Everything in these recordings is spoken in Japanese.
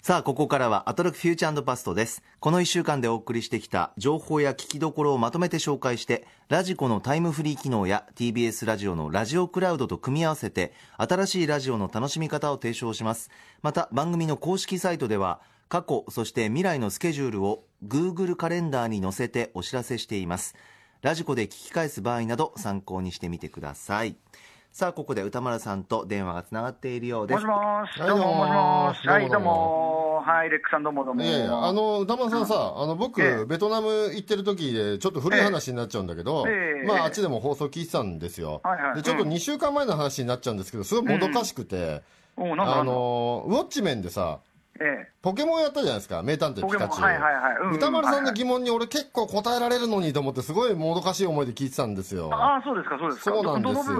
さあ、ここからはアトロックフューチャーパストです。この1週間でお送りしてきた情報や聞きどころをまとめて紹介して、ラジコのタイムフリー機能や TBS ラジオのラジオクラウドと組み合わせて、新しいラジオの楽しみ方を提唱します。また、番組の公式サイトでは、過去、そして未来のスケジュールを Google カレンダーに載せてお知らせしています。ラジコで聞き返す場合など参考にしてみてください。さあ、ここで歌丸さんと電話がつながっているようです。もし。もし、はいどうも、もしもし、はい、どうも。も、はい、レックさん、どうも、どうも。いやいや、あの、歌丸さんさ、あの、僕、ええ。ベトナム行ってる時で、ちょっと古い話になっちゃうんだけど、ええ。まあ、あっちでも放送聞いてたんですよ。はいはい。で、ちょっとうん2週間前の話になっちゃうんですけど、すごいもどかしくて、おうなんだあの、ウォッチメンでさ、えポケモンやったじゃないですか、名探偵ピカチュウ。はいはいはいうんうん歌丸さんの疑問に俺結構答えられるのにと思って、すごいもどかしい思いで聞いてたんですよ。えああ、そうですか、そうですか。そうなんですよ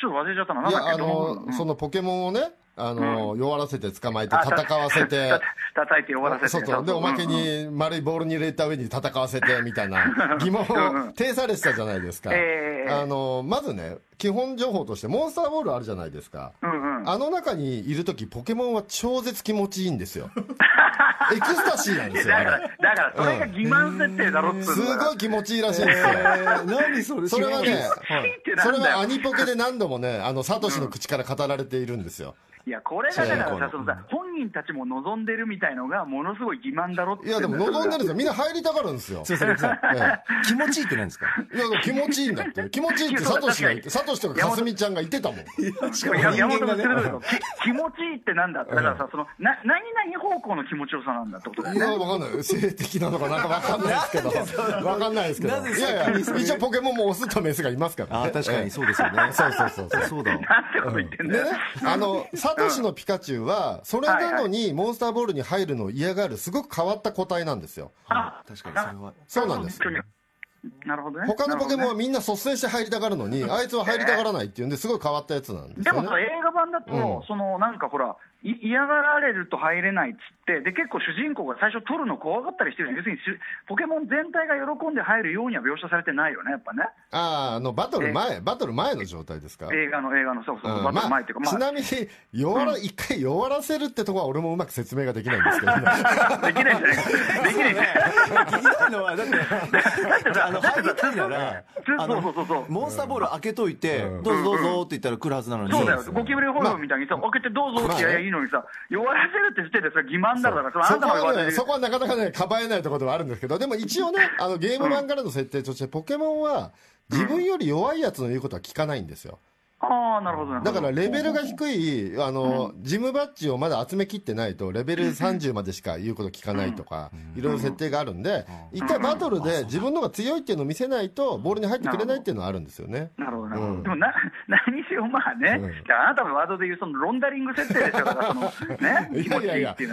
ちょっと忘れちゃったな。なんいや、あのそのポケモンをね、あの、弱らせて捕まえてあ戦わせて、た叩いて終わらせて。そうそう。で、おまけに丸いボールに入れた上に戦わせてみたいな疑問を呈されてたじゃないですか。ええあの、まずね、基本情報としてモンスターボールあるじゃないですか。うんうん。あの中にいるときポケモンは超絶気持ちいいんですよ。エクスタシーなんですよ、あだから、れ。だから、それが欺瞞設定だろっすのごい気持ちいいらしいんですよ。何それそれはね、それはアニポケで何度もね、あの、サトシの口から語られているんですよ。いや、これがだからさ、そのさ、本人たちも望んでるみたいのが、ものすごい欺瞞だろっていや、でも望んでるんですよ。みんな入りたがるんですよ。気持ちいいって何ですか？いや、気持ちいいんだって。気持ちいいってサトシが言って、サトシとかかすみちゃんが言ってたもん。いや山本君言ってるけど、き気持ちいいってなんだって、だからさ、その、な、何々方向の気持ちよさなんだってことだいや、よね。わかんない。性的なのかなんかわかんないですけど。わかんないですけど。なぜいやいや、一応ポケモンもオスとメスがいますからね。ああ、確かにえそうですよね。え そうそうそうそう。そうだ。なんてこと言ってんだよ。あの、サトシのピカチュウは、それなのにモンスターボールに入るのを嫌がる、すごく変わった個体なんですよ。あ確かにそれは。そうなんです。なるほどね。他のポケモンはみんな率先して入りたがるのに、あいつは入りたがらないっていうんで、すごい変わったやつなんですよねでも。さ、映画版だと、うんそのなんかほら、い嫌がられると入れないっつって、で結構主人公が最初、取るの怖がったりしてるじゃん。要するにしポケモン全体が喜んで入るようには描写されてないよね、やっぱね、ああ、あの、バトル前、バトル前の状態ですか？映画の、映画の、そうそう、うんバトルまあ前っていうか、まあ、ちなみに弱ら、一回弱らせるってとこは俺もうまく説明ができないんですけどね。できないじゃないできないじゃない聞きたいのは、だって、あの、入りたいなら、あそうそうそうそう。の、モンスターボール開けといて、うん。どうぞどうぞって言ったら来るはずなのに。そうだよ、ゴキブリホルみたいにさ、開けてどうぞってやいいのにさ、弱らせるってしてて、それ欺瞞だから、そそこはね、そこはなかなかね、かばえないところではあるんですけど、でも一応ね、あの、ゲーム版からの設定として、ポケモンは、自分より弱いやつの言うことは聞かないんですよ。ああ、なるほど、なるほど。だからレベルが低い、あの、ジムバッジをまだ集めきってないと、レベル30までしか言うこと聞かないとか、いろいろ設定があるんで、一回バトルで自分の方が強いっていうのを見せないと、ボールに入ってくれないっていうのはあるんですよね。なるほど、なるほど。うんでもな、何にしろまあね、ああなたのワードで言うそのロンダリング設定でしょ、だからその、ね、いやいやいや。違い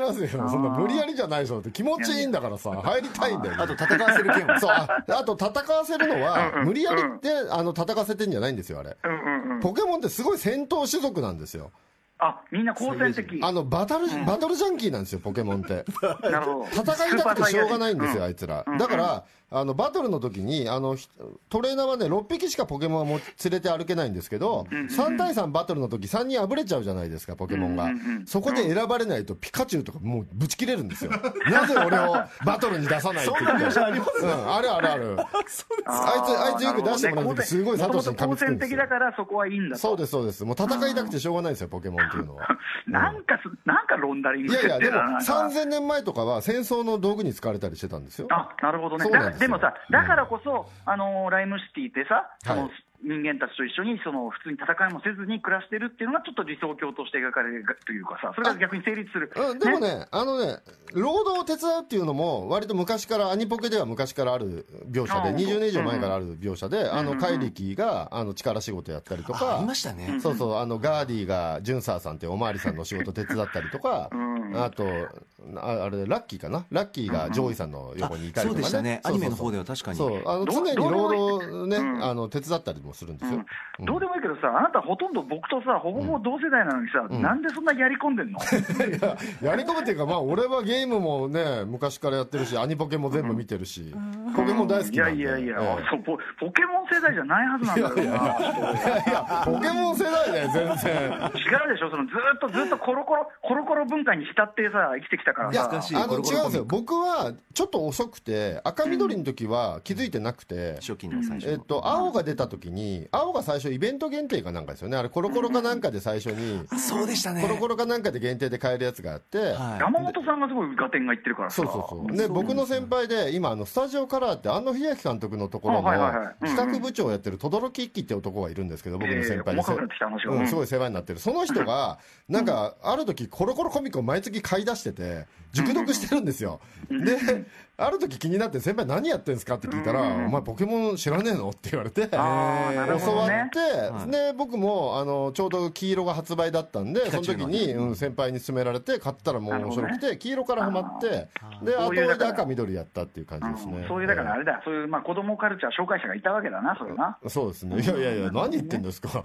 ますよ。そんな無理やりじゃないでしょって気持ちいいんだからさ、入りたいんだよ。あと戦わせる剣は。そう、ああと戦わせるのは無理やりって、あの、戦わせてんじゃないんですよ、あれ。うんうんうん。ポケモンってすごい戦闘種族なんですよ。あ、みんな好戦的。あの、バトル、バトルジャンキーなんですよ、ポケモンって。なるほど。戦いたくてしょうがないんですよ、あいいつらうん。だから、あの、バトルの時に、あの、ひトレーナーはね、6匹しかポケモンはも連れて歩けないんですけど、3対3バトルの時3人あぶれちゃうじゃないですか、ポケモンがうんうんうん。そこで選ばれないとピカチュウとかもうぶち切れるんですよ。なぜ俺をバトルに出さないって言って。ありますうん、あるあるある。あいつ、あいつよく出してもらう時すごいサトシに噛みつくんですだ。からそこはいいんだと。そうです、そうです。もう戦いたくてしょうがないですよ、ポケモンっていうのは。なんかす、なんかロンダリング設いやいや、でも定だな。3000年前とかは戦争の道具に使われたりしてたんですよ。あ、なるほどね。そうなんですでもさ、だからこそ、あのーライムシティってさ、はい人間たちと一緒にその普通に戦いもせずに暮らしてるっていうのがちょっと理想郷として描かれるというかさ、それが逆に成立する。うん、でもね、あのね、労働を手伝うっていうのも、割と昔から、アニポケでは昔からある描写で、あー20年以上前からある描写で、あの、怪力が、あの、力仕事やったりとかあありま、したね。そうそう、あの、ガーディーが、ジュンサーさんっておまわりさんの仕事手伝ったりとか、んあと、ああれ、ラッキーかな？ラッキーがジョーイさんの横にいたりとかね。そうでしたね。アニメの方ではは確かに。そう、あの、ど常に労働ね、うんあの、手伝ったりもするんですよ。うん、どうでもいいけどさ、あなたほとんど僕とさ、ほぼほぼ同世代なのにさ、うんなんでそんなやり込んでんの？いややり込むっていうか、まあ、俺はゲームもね、昔からやってるし、アニポケも全部見てるし、ポケモン大好きいなんで。やいやいや、ええポ、ポケモン世代じゃないはずなんだよな。いやいや、ポケモン世代だよ、全然。違うでしょ、そのずっとずっとコロコロ、コロコロ文化に浸ってさ、生きてきたからいや、さ。あの違うんですよ。僕は、ちょっと遅くて、赤緑の時は気づいてなくて、初期の最初のえっと、青が出た時に、青が最初イベント限定かなんかですよね。あれ、コロコロかなんかで最初に、そうでしたねコロコロかなんかで限定で買えるやつがあって、はい山本さんがすごい合点がいってるからさ。そうそうそう。で、僕の先輩で、今、あの、スタジオカラーって、庵野秀明監督のところの、あはいはいはいうんうん企画部長をやってる轟一輝って男がいるんですけど、僕の先輩でええ細かくなってきた話がうん、すごい世話になってる。その人が、なんか、ある時、コロコロコミックを毎月買い出してて、熟読してるんですよ。で、ある時気になって、先輩何やってんすかって聞いたら、お前ポケモン知らねえの？って言われて、教わねって、で、僕も、あの、ちょうど黄色が発売だったんで、その時に、うん、先輩に勧められて、買ったらもう面白くて、黄色からハマって、で、後追いで赤緑やったっていう感じですね。うんそういう、だからあれだ、そういう、まあ、子供カルチャー紹介者がいたわけだな、それな。そうですね。いやいやいや、何言ってんですか。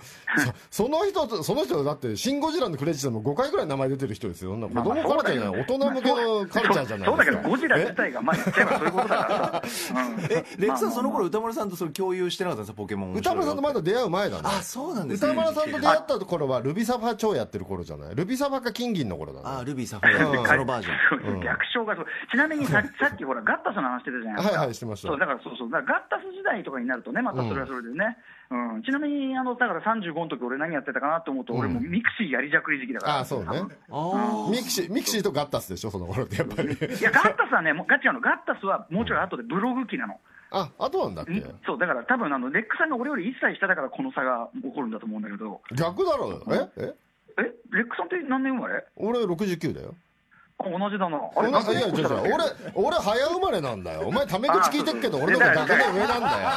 そその人と、その人だって、シン・ゴジラのクレジットでも5回ぐらい名前出てる人ですよ。子供カルチャーじゃない、大人向けのカルチャーじゃないですか。そうだけど、ゴジラ自え体が、まあ、そういうことだからさ。うん えレックさんその頃まあ歌丸さんとそれ共有してなかったんですかポケモン歌丸さんとまだ出会う前だね。あそうなんですね歌丸さんと出会った頃は、ルビサファ超やってる頃じゃない？ルビサファか金銀の頃だね。あルビーサファイうんアそのバージョンそう逆称がそう。ちなみにささっきほら、ガッタスの話してたじゃないですか。はいはいしてましたそう、だからそうそう。だからガッタス時代とかになるとね、またそれはそれでね。うん。ちなみに、あの、だから35の時俺何やってたかなと思うと、俺もうミクシーやりじゃくり時期だから。ああ、そうね。あミクシー、ミクシーとガッタスでしょ、その頃ってやっぱり。いや、ガッタスはね、もうガチなの。ガッタスはもうちょい後でブログ機なの。あ、あとなんだっけ？んそう、だから多分あの、レックさんが俺より1歳下だからこの差が起こるんだと思うんだけど、逆だろうよ。え？え？え、レックさんって何年生まれ？俺69だよ。あ同じだな。あ同じれ、何い？や。俺、俺早生まれなんだよ。お前タメ口聞いてっけど、俺の方が学年上なんだよ。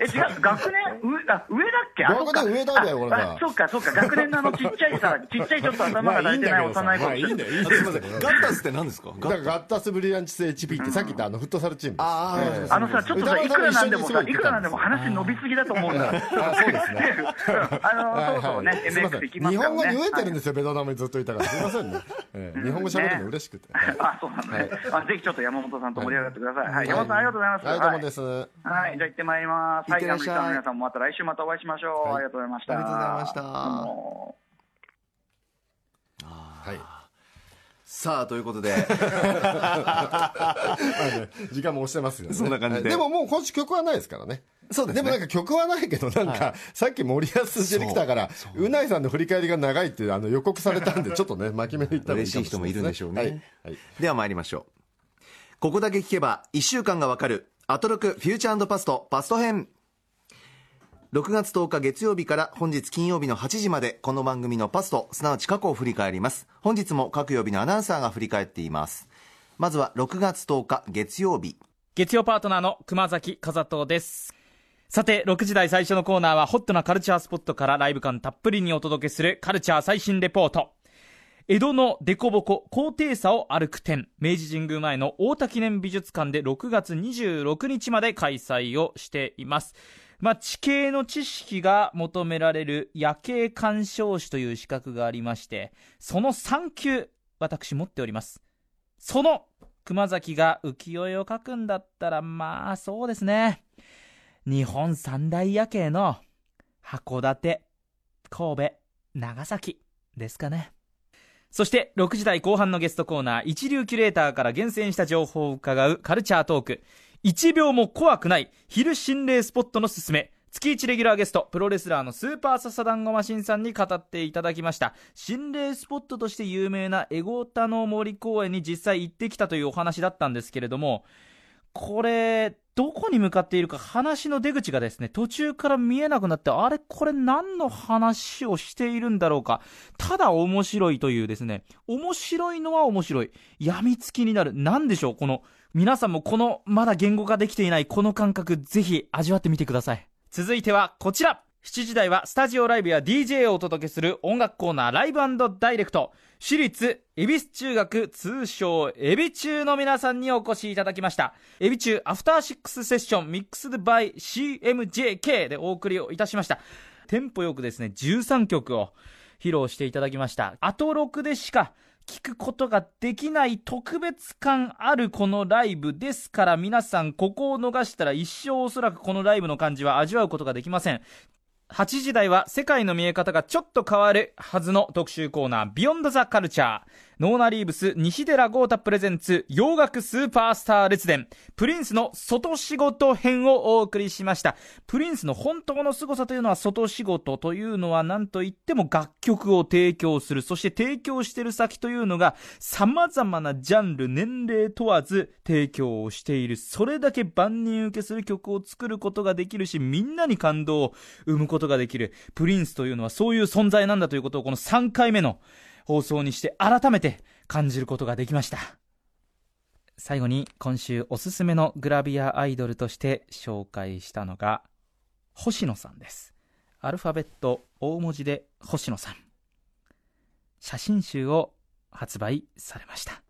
え、違う、学年上、あ、上だっけ？あ学年上だよ俺があそうか、そうか、学年のあのちっちゃいさ、ちっちゃいちょっと頭が大体ない幼い子まあいいんだよ、いいんだよ。すいませんガッタスって何ですか？だからガッタスブリランチス HP ってさっき言ったあのフットサルチーム。あーええあのさ、ちょっとさ、いくらなんでもさ、いくらなんでも話伸びすぎだと思うんだ。あそうですね。あの、そろそろね、MX ん行きます。日本語に飢えてるんでですよ、ベトナムにずっといたから。すいませんね。ええ日本語喋るの嬉しくて。は いあ、そうなんだね。あぜひちょっと山本さんと盛り上がってください。はい、山本さんありがとうございます。はい、どうもです。はい、じゃあ行ってまいります。はいい、ってらっしゃいランブリッの皆さんもまた来週またお会いしましょう。はいありがとうございました。ありがとうございましたはい。さあということで 時間も押してますよね。そんな感じではいでももう今週曲はないですからね。そうですね。でもなんか曲はないけど、なんか、さっき森保ディレクターから、う。ないさんの振り返りが長いってあの予告されたんで、ちょっとね、巻き目で言ったら嬉しい人もいるんでしょうねはい。はい。では参りましょう。ここだけ聞けば1週間がわかる。アトロクフューチャーパストパスト編。6月10日月曜日から本日金曜日の8時までこの番組のパストすなわち過去を振り返ります。本日も各曜日のアナウンサーが振り返っています。まずは6月10日月曜日。月曜パートナーの熊崎和人です。さて、6時台最初のコーナーは、ホットなカルチャースポットからライブ感たっぷりにお届けするカルチャー最新レポート。江戸の凸凹、高低差を歩く展、明治神宮前の大田記念美術館で6月26日まで開催をしています。まあ、地形の知識が求められる夜景鑑賞士という資格がありまして、その3級、私持っております。その熊崎が浮世絵を描くんだったら、まあそうですね。日本三大夜景の函館、神戸、長崎ですかね。そして6時台後半のゲストコーナー、一流キュレーターから厳選した情報を伺うカルチャートーク。1秒も怖くない昼心霊スポットのすすめ。月1レギュラーゲスト、プロレスラーのスーパーササダンゴマシンさんに語っていただきました。心霊スポットとして有名なエゴタの森公園に実際行ってきたというお話だったんですけれども、これ、どこに向かっているか話の出口がですね、途中から見えなくなって、あれこれ何の話をしているんだろうか。ただ面白いというですね、面白いのは面白い。病みつきになる。なんでしょうこの、皆さんもこの、まだ言語化できていないこの感覚、ぜひ味わってみてください。続いてはこちら。7時台はスタジオライブや DJ をお届けする音楽コーナーライブダイレクト。私立恵比寿中学通称エビ中の皆さんにお越しいただきました。エビ中アフターシックスセッションミックスドバイ CMJK でお送りをいたしました。テンポよくですね、13曲を披露していただきました。アトロクでしか聞くことができない特別感あるこのライブですから皆さんここを逃したら一生おそらくこのライブの感じは味わうことができません。8時台は世界の見え方がちょっと変わるはずの特集コーナー、ビヨンドザカルチャー。ノーナリーブス、西寺郷太プレゼンツ、洋楽スーパースター列伝、プリンスの外仕事編をお送りしました。プリンスの本当の凄さというのは外仕事というのは何と言っても楽曲を提供する。そして提供している先というのが様々なジャンル、年齢問わず提供をしている。それだけ万人受けする曲を作ることができるし、みんなに感動を生むことができる。プリンスというのはそういう存在なんだということをこの3回目の放送にして改めて感じることができました。最後に今週おすすめのグラビアアイドルとして紹介したのが星野さんです。アルファベット大文字で星野さん。写真集を発売されました。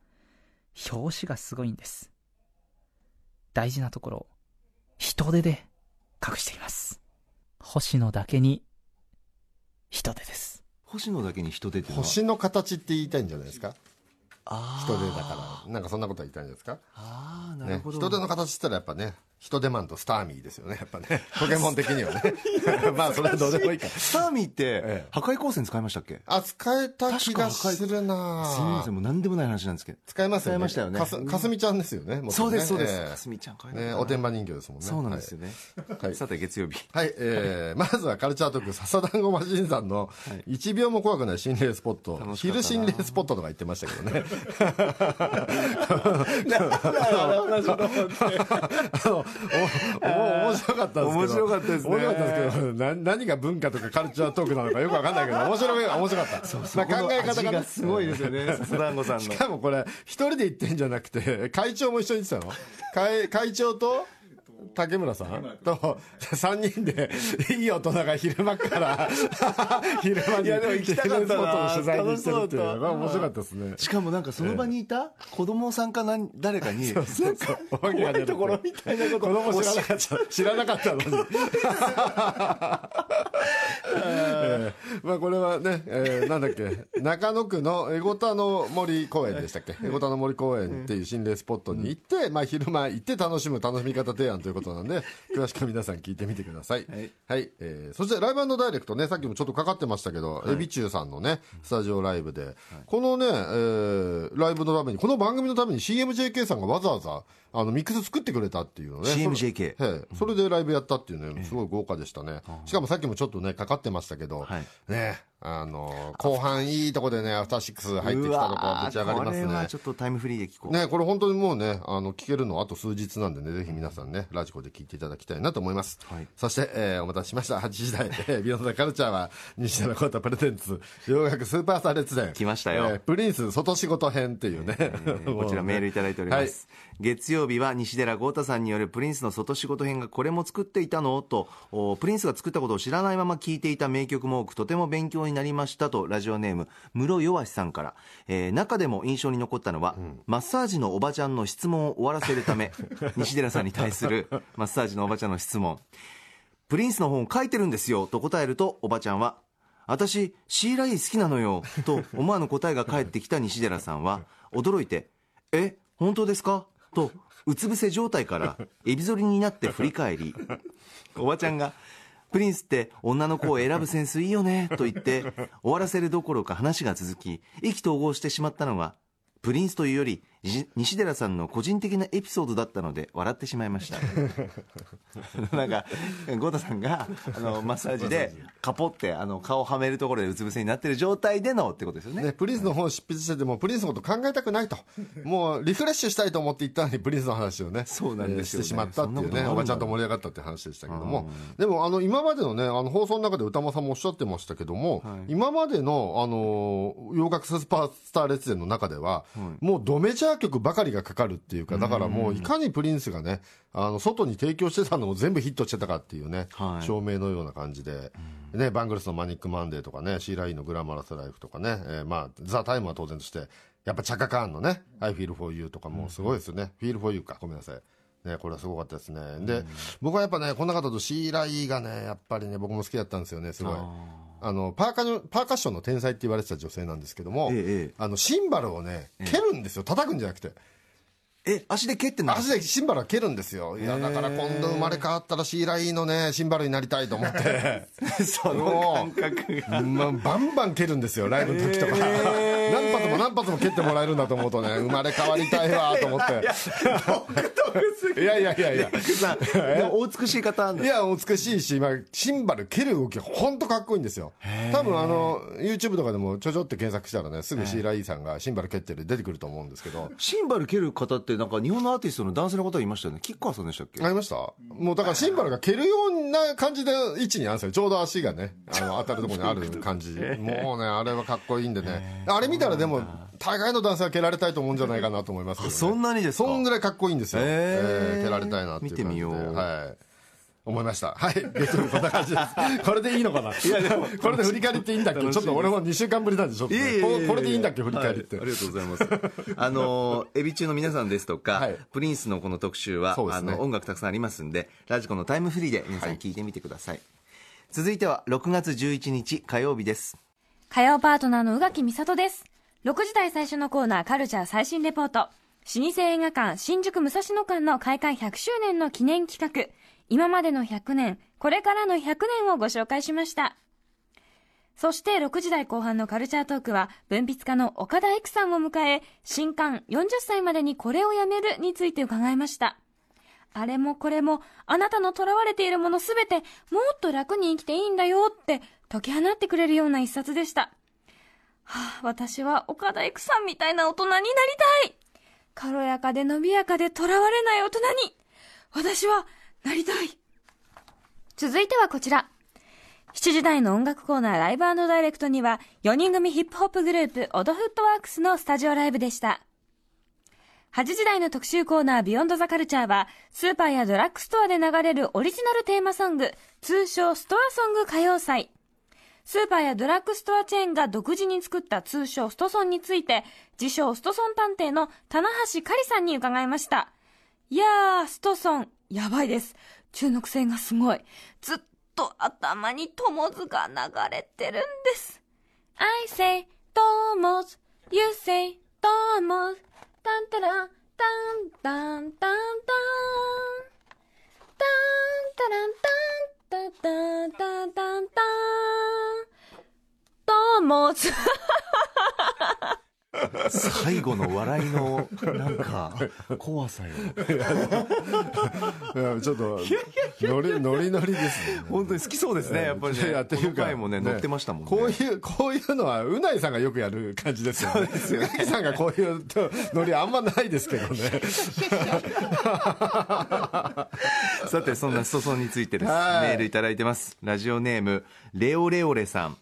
表紙がすごいんです。大事なところ人手で隠しています。星野だけに人手です。星野だけに人出てるのは。星の形って言いたいんじゃないですか？人手だから。なんかそんなことは言いたいんですか？ああなねるほど、人手の形って言ったらやっぱね人手マンとスターミーですよね。やっぱね。ポケモン的にはね。まあそれはどうでもいいか。スターミーってええ。破壊光線使いましたっけ？あ使えた気がするなすみませんもう何でもない話なんですけど。使えますよね。使いましたよね。かすかすみちゃんですよねもそうですそうです。ええ。かすみちゃん可愛いなねおてんば人形ですもんね。そうなんですよね、はい。さて月曜日。はい、えー、まずはカルチャートーク、笹団子マシンさんの1秒も怖くない心霊スポット、楽しかったな。昼心霊スポットとか言ってましたけどね。面白かったです。面白かったですね。面白かったですけど、な何が文化とかカルチャートークなのかよくわかんないけど、面白い、面白かった。まあ考え方がね。すごいですよね。笹団子さんの。しかもこれ、一人で行ってんじゃなくて、会長も一緒に行ってたの？会会長と、竹村さん？と3人でいい大人が昼間から 昼間に。いやでも行きたかったな取材にしてるっていうのが面白かったですね。しかもなんかその場にいた子供さんか何誰かにそうそうお化けが出る怖いところみたいなこと。子供知らなかった知らなかったのに。えーまあこれはね、えーなんだっけ。中野区のエゴタの森公園でしたっけ。エゴタの森公園っていう心霊スポットに行って、まあ昼間行って楽しむ楽しみ方提案ということなんで詳しくは皆さん聞いてみてください。はい、えーそしてライブダイレクトねさっきもちょっとかかってましたけど、エビチューさんのねスタジオライブで、このね、えーライブのためにこの番組のために CMJK さんがわざわざあのミックス作ってくれたっていうのね。CMJK それええ。それでライブやったっていうねすごい豪華でしたね、しかもさっきもちょっとねかかってましたけど、はい。ねあの後半いいとこでねアフターシックス入ってきたとこぶち上がりますこれはねちょっとタイムフリーで聞こう、ね、これ本当にもうね、あの、聞けるのあと数日なんでね、ぜひ皆さんね、ラジコで聞いていただきたいなと思います。はい。そして、えーお待たせしました。8時台、えービヨンドザカルチャーは、西田のコータプレゼンツ、洋楽スーパースター列伝。来ましたよ。えープリンス外仕事編っていうね。えーこちらメールいただいております、月曜日は西寺豪太さんによるプリンスの外仕事編がこれも作っていたの？とおプリンスが作ったことを知らないまま聴いていた名曲も多くとても勉強になりましたとラジオネーム室弱さんから、えー中でも印象に残ったのは、マッサージのおばちゃんの質問を終わらせるため 西寺さんに対するマッサージのおばちゃんの質問。プリンスの本を書いてるんですよと答えるとおばちゃんは私シーライー好きなのよと思わぬ答えが返ってきた西寺さんは驚いてえ本当ですか？とうつ伏せ状態からエビ反りになって振り返りおばちゃんがプリンスって女の子を選ぶセンスいいよねと言って終わらせるどころか話が続き意気投合してしまったのがプリンスというより西寺さんの個人的なエピソードだったので笑ってしまいました。なんか豪太さんがあのマッサージでカポってあの顔をはめるところでうつ伏せになってる状態でのってことですよね。ね、プリンスの本を執筆してても、プリンスのこと考えたくないと。もう、リフレッシュしたいと思って行ったのに、プリンスの話をね、そうなんですよね。えーしてしまったっていうね、おばちゃんと盛り上がったって話でしたけども。でも、あの、今までのね、あの、放送の中で歌間さんもおっしゃってましたけども、今までの、あの、洋楽スーパースター列伝の中では、もうドメジャーア曲ばかりがかかるっていうか、だからもういかにプリンスがね、あの外に提供してたのも全部ヒットしてたかっていうね、はい。証明のような感じで、ね、バングルスのマニック・マンデーとかね、シーラインのグラマラス・ライフとかね、えーまあ、ザ・タイムは当然として、やっぱチャカ・カーンのね、I feel for you とかもすごいですよね、feel for you か、ごめんなさい。ね、これはすごかったですね。で、僕はやっぱね、この方とシーライがね、やっぱりね、僕も好きだったんですよね、すごい。あのパーカのパーカッションの天才って言われてた女性なんですけども、ええええ。あのシンバルをね蹴るんですよ。叩くんじゃなくてえ足で蹴ってんの？足でシンバルは蹴るんですよ。いやだから今度生まれ変わったらシーライのねシンバルになりたいと思って。その感覚が。まあ、バンバン蹴るんですよライブの時とか、何発も何発も蹴ってもらえるんだと思うとね生まれ変わりたいわと思って。いやいやいやいやお美しい方いや、美しいし、まあ、シンバル蹴る動き、本当かっこいいんですよ。多分あの、YouTube とかでもちょちょって検索したらね、すぐシーライーさんがシンバル蹴ってる出てくると思うんですけど。シンバル蹴る方ってなんか日本のアーティストの男性の方がいましたよね吉川さんでしたっけ？ありましたもうだからシンバルが蹴るような感じで位置にあるんですよ。ちょうど足がね、あの、当たるところにある感じ。もうね、あれはかっこいいんでね。あれ見たらでも、大概の男性は蹴られたいと思うんじゃないかなと思いますけど、ね。そんなにですか？そんぐらいかっこいいんですよ。へーえー蹴られたいなっていう感じで。見てみようはい。思いました。はい。月曜日こんな感じです。これでいいのかな？いやでも、これで振り返りっていいんだっけ？ちょっと俺も2週間ぶりなんで、ちょっとここれでいいんだっけ？振り返りって。はいありがとうございます。あの、エビ中の皆さんですとか、はいプリンスのこの特集は、ねあの、音楽たくさんありますんで、ラジコのタイムフリーで皆さん聞いてみてください。続いては、6月11日火曜日です。火曜パートナーの宇垣美里です。6時台最初のコーナーカルチャー最新レポート。老舗映画館新宿武蔵野館の開館100周年の記念企画。今までの100年、これからの100年をご紹介しました。そして6時台後半のカルチャートークは文筆家の岡田育さんを迎え、新刊40歳までにこれをやめるについて伺いました。あれもこれも、あなたの囚われているものすべて、もっと楽に生きていいんだよって、解き放ってくれるような一冊でした。はあ、私は岡田育さんみたいな大人になりたい軽やかで伸びやかで囚われない大人に、私はなりたい続いてはこちら。7時台の音楽コーナーライブダイレクトには、4人組ヒップホップグループ、オドフットワークスのスタジオライブでした。8時台の特集コーナービヨンドザカルチャーは、スーパーやドラッグストアで流れるオリジナルテーマソング、通称ストアソング歌謡祭。スーパーやドラッグストアチェーンが独自に作った通称ストソンについて、自称ストソン探偵の棚橋かりさんに伺いました。いやー、ストソン、やばいです。中毒性がすごい。ずっと頭に友図が流れてるんです。I say, 友図 You say, 友図タンタラン、タンタンタンタン。タンタランタンタンタンタンタンタン。友図最後の笑いの、なんか、怖さよ。いやちょっと、ノリ、ノリノリですね。本当に好きそうですね、やっぱりね。いやっていうかこの回もね、乗ってましたもんね。こういう、こういうのは、うないさんがよくやる感じですよね。うないさんがこういうノリあんまないですけどね。さて、そんなストソンについてです。メはいールいただいてます。ラジオネーム、レオレオレさん。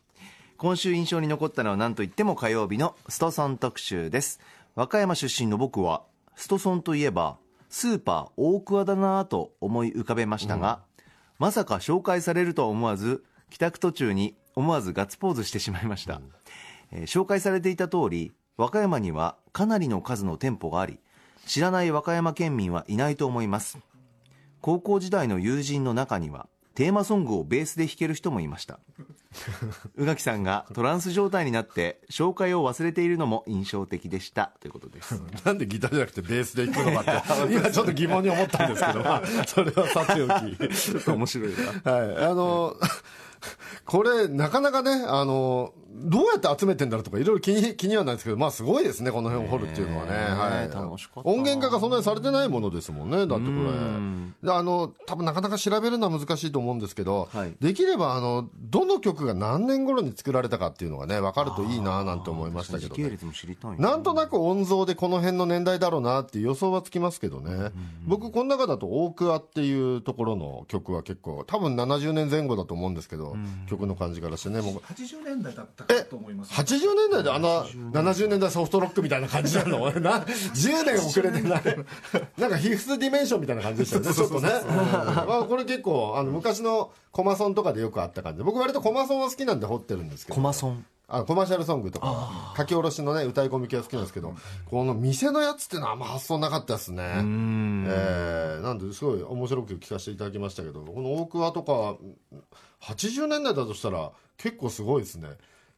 今週印象に残ったのは何といっても火曜日のストソン特集です。和歌山出身の僕は、ストソンといえば、スーパー大桑だなぁと思い浮かべましたが、まさか紹介されるとは思わず、帰宅途中に思わずガッツポーズしてしまいました。えー紹介されていた通り、和歌山にはかなりの数の店舗があり、知らない和歌山県民はいないと思います。高校時代の友人の中にはテーマソングをベースで弾ける人もいました宇垣さんがトランス状態になって紹介を忘れているのも印象的でしたということです なんでギターじゃなくてベースで弾くのかって、今ちょっと疑問に思ったんですけど、まあ、それはさておき。ちょっと面白いなはい。あの、これ、なかなかね、あの、どうやって集めてんだろうとか、いろいろ気に、気にはないですけど、まあすごいですね、この辺を掘るっていうのはね。はい。音源化がそんなにされてないものですもんね、だってこれ。であの、多分なかなか調べるのは難しいと思うんですけど、はいできれば、あの、どの曲が何年頃に作られたかっていうのがね、分かるといいななんて思いましたけどね。なんとなく音像でこの辺の年代だろうなっていう予想はつきますけどね、僕、この中だと大桑っていうところの曲は結構、多分70年前後だと思うんですけど、ど、曲の感じからしてね。もう80年代だったかと思います。80年代であの70年代。ソフトロックみたいな感じなの？俺な10年遅れてない。なんかヒフスディメンションみたいな感じでしたよねちょっとね、まあ、これ結構あの昔のコマソンとかでよくあった感じ。で僕割とコマソンは好きなんで掘ってるんですけど。コマソンあコマーシャルソングとか。書き下ろしのね歌い込み系は好きなんですけどこの店のやつってのはあんま発想なかったですね。えーなんですごい面白く聞かせていただきましたけどこの大桑とか80年代だとしたら結構すごいですね。